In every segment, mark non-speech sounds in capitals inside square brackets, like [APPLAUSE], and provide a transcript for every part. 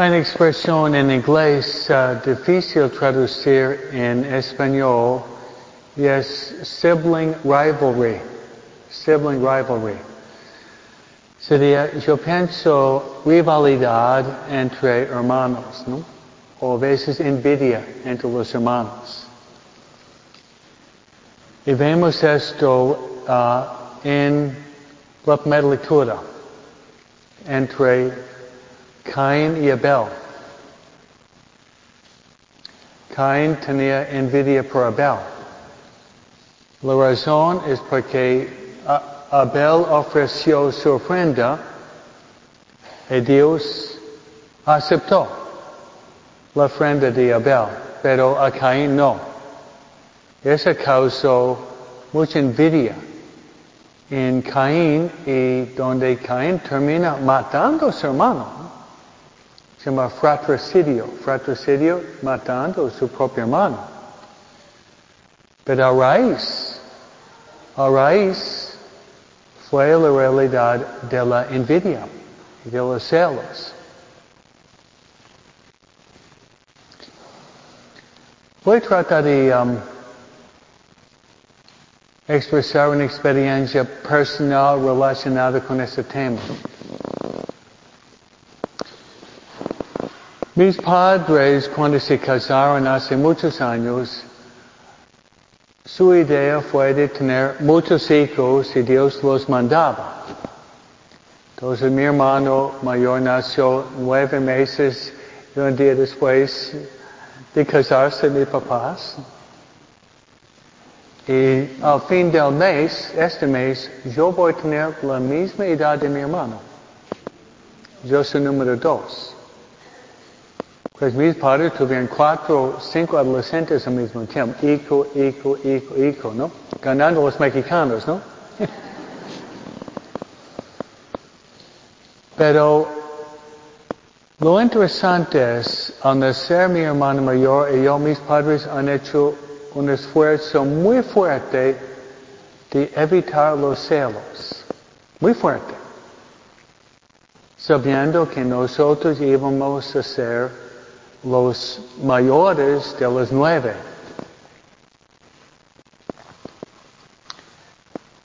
Una expresión en inglés uh, difícil traducir en español es sibling rivalry. Sibling rivalry. Sería, yo pienso, rivalidad entre hermanos, ¿no? O a veces envidia entre los hermanos. Y vemos esto uh, en la primera lectura entre Caín y Abel. Caín tenía envidia por Abel. La razón es porque Abel ofreció su ofrenda y Dios aceptó la ofrenda de Abel, pero a Caín no. Eso causó mucha envidia en Caín y donde Caín termina matando a su hermano. Se llama fratricidio. Fratricidio matando a su propio hermano. Pero a raíz, a raíz fue la realidad de la envidia de los celos. Voy a tratar de um, expresar una experiencia personal relacionada con este tema. Mis padres, cuando se casaron hace muchos años, su idea fue de tener muchos hijos y Dios los mandaba. Entonces mi hermano mayor nació nueve meses y un día después de casarse mis papás. Y al fin del mes, este mes, yo voy a tener la misma edad de mi hermano. Yo soy número dos. Pues mis padres tuvieron cuatro, cinco adolescentes al mismo tiempo. Hijo, hijo, hijo, hijo, ¿no? Ganando los mexicanos, ¿no? [LAUGHS] Pero lo interesante es, al nacer mi hermano mayor y yo, mis padres han hecho un esfuerzo muy fuerte de evitar los celos. Muy fuerte. Sabiendo que nosotros íbamos a ser los mayores de los nueve.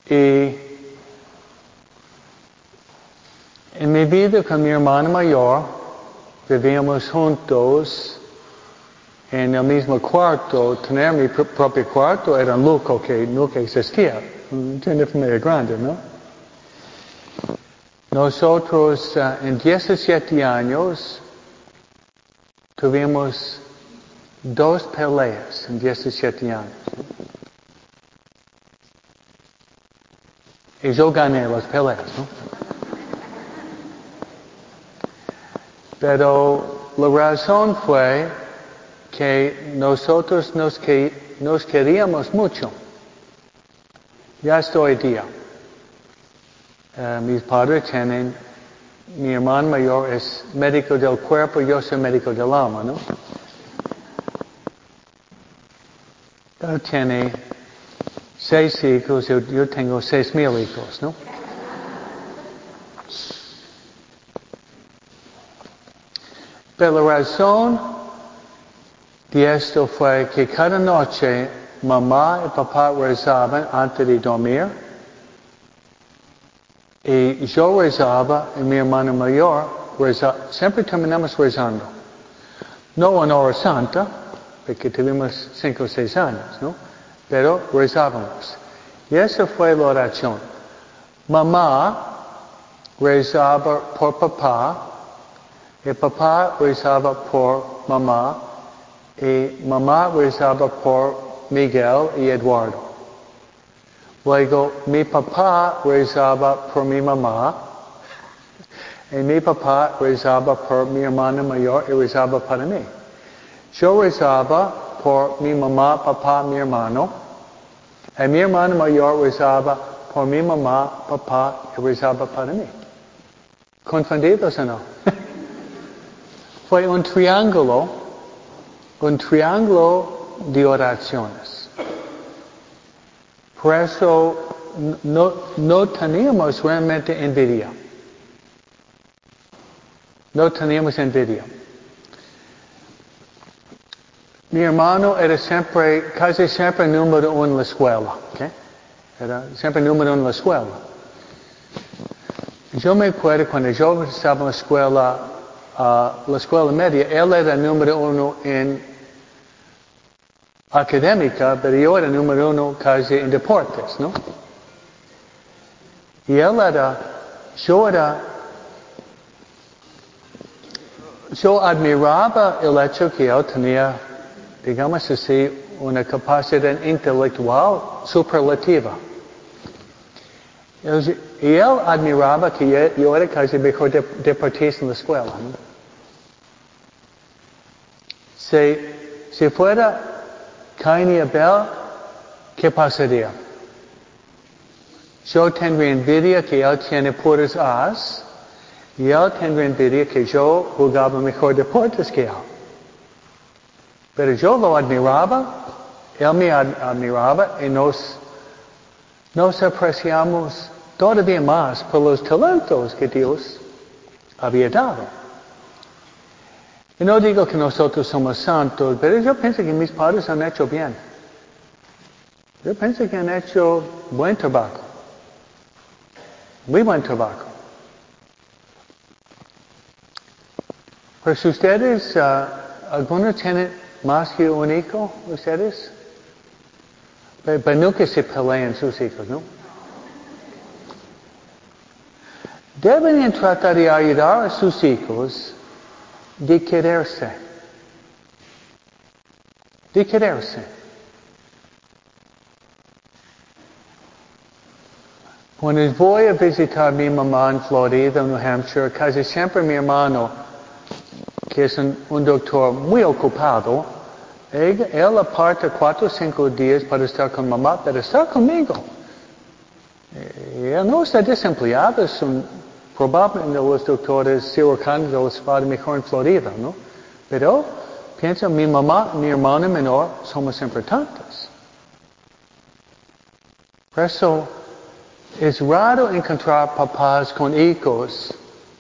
Y en mi vida con mi hermano mayor, vivíamos juntos en el mismo cuarto. Tener mi propio cuarto era un lujo que nunca existía. Una familia grande, ¿no? Nosotros uh, en 17 años Tuvimos dos peleas en 17 años. Y yo gané las peleas, ¿no? Pero la razón fue que nosotros nos, que, nos queríamos mucho. Ya estoy día. Uh, mis padres tienen mi hermano mayor es médico del cuerpo, yo soy médico del alma, ¿no? Él tiene seis hijos, yo, yo tengo seis mil hijos, ¿no? Pero la razón de esto fue que cada noche mamá y papá rezaban antes de dormir y yo rezaba y mi hermano mayor rezaba. Siempre terminamos rezando. No en hora santa, porque tuvimos cinco o seis años, ¿no? Pero rezábamos. Y esa fue la oración. Mamá rezaba por papá, y papá rezaba por mamá, y mamá rezaba por Miguel y Eduardo. Luego mi papá rezaba por mi mamá y mi papá rezaba por mi hermana mayor y rezaba para mí. Yo rezaba por mi mamá, papá, mi hermano y mi hermana mayor rezaba por mi mamá, papá y rezaba para mí. ¿Confundidos o no? [LAUGHS] Fue un triángulo, un triángulo de oraciones. Por eso no, no teníamos realmente envidia. No teníamos envidia. Mi hermano era siempre, casi siempre número uno en la escuela. ¿okay? Era siempre número uno en la escuela. Yo me acuerdo cuando yo estaba en la escuela, uh, la escuela media, él era número uno en académica, pero yo era número uno casi en deportes, ¿no? Y él era, yo era, yo admiraba el hecho que él tenía, digamos así, una capacidad intelectual superlativa. Y él admiraba que yo era casi mejor deportista en la escuela. ¿no? Si, si fuera Cain y Abel, ¿qué pasaría? Yo tendría envidia que él tiene puras as y él tendría envidia que yo jugaba mejor deportes que él. Pero yo lo admiraba, él me admiraba y nos, nos apreciamos todavía más por los talentos que Dios había dado. Y no digo que nosotros somos santos, pero yo pienso que mis padres han hecho bien. Yo pienso que han hecho buen trabajo. Muy buen trabajo. Pues ustedes, uh, ¿algunos tienen más que un hijo? ¿Ustedes? Pero, pero nunca se pelean sus hijos, ¿no? Deben tratar de ayudar a sus hijos de quererse. De quererse. Cuando voy a visitar a mi mamá en Florida, New Hampshire, casi siempre mi hermano, que es un, un doctor muy ocupado, él, él, aparta cuatro o cinco días para estar con mamá, para estar conmigo. Y él no está desempleado, es un, probablemente los doctores cirujanos van mejor en Florida, ¿no? Pero piensa, mi mamá, mi hermana menor, somos importantes. Por eso, es raro encontrar papás con hijos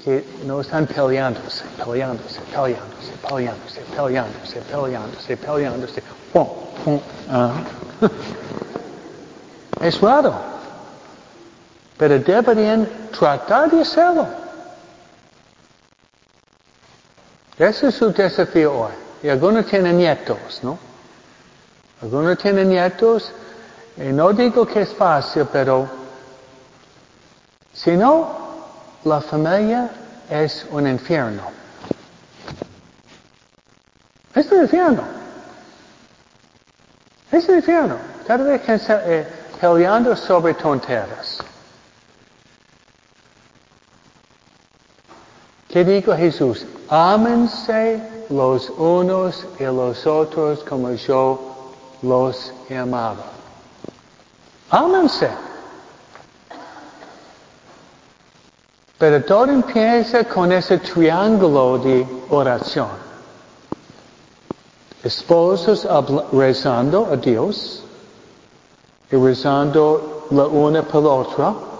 que no están peleándose, peleándose, peleándose, peleándose, peleándose, peleándose, peleándose. Pum, pum, uh. [LAUGHS] Es raro. Pero deberían tratar de hacerlo. Ese es su desafío hoy. Y algunos tienen nietos, ¿no? Algunos tienen nietos. Y no digo que es fácil, pero si no, la familia es un infierno. Es un infierno. Es un infierno. Cada vez eh, peleando sobre tonteras. ¿Qué dijo Jesús? Ámense los unos y los otros como yo los amado. Ámense. Pero todo empieza con ese triángulo de oración. Esposos rezando a Dios y rezando la una por la otra.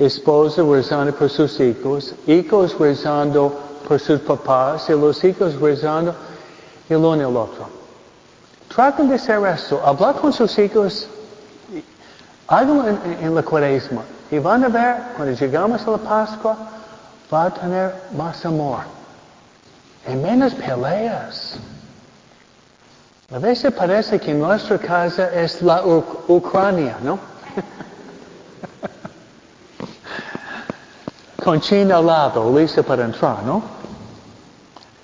Esposa rezando por sus hijos, hijos rezando por sus papás y los hijos rezando el uno el otro. Traten de hacer esto, hablar con sus hijos, háganlo en la cuaresma. Van a ver, cuando llegamos a la Pascua, va a amor. Y menos peleas. A veces parece que nuestra casa es la U Ucrania, ¿no? [LAUGHS] Con China al lado, lista para entrar, ¿no?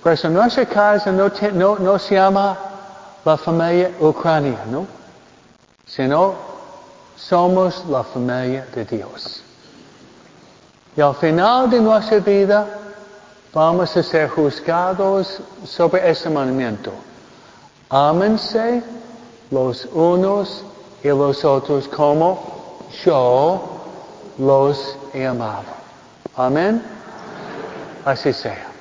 Por eso nuestra casa no, no, no se llama la familia Ucrania, ¿no? Sino somos la familia de Dios. Y al final de nuestra vida vamos a ser juzgados sobre ese mandamiento. Ámense los unos y los otros como yo los he amado. Amén. Así sea.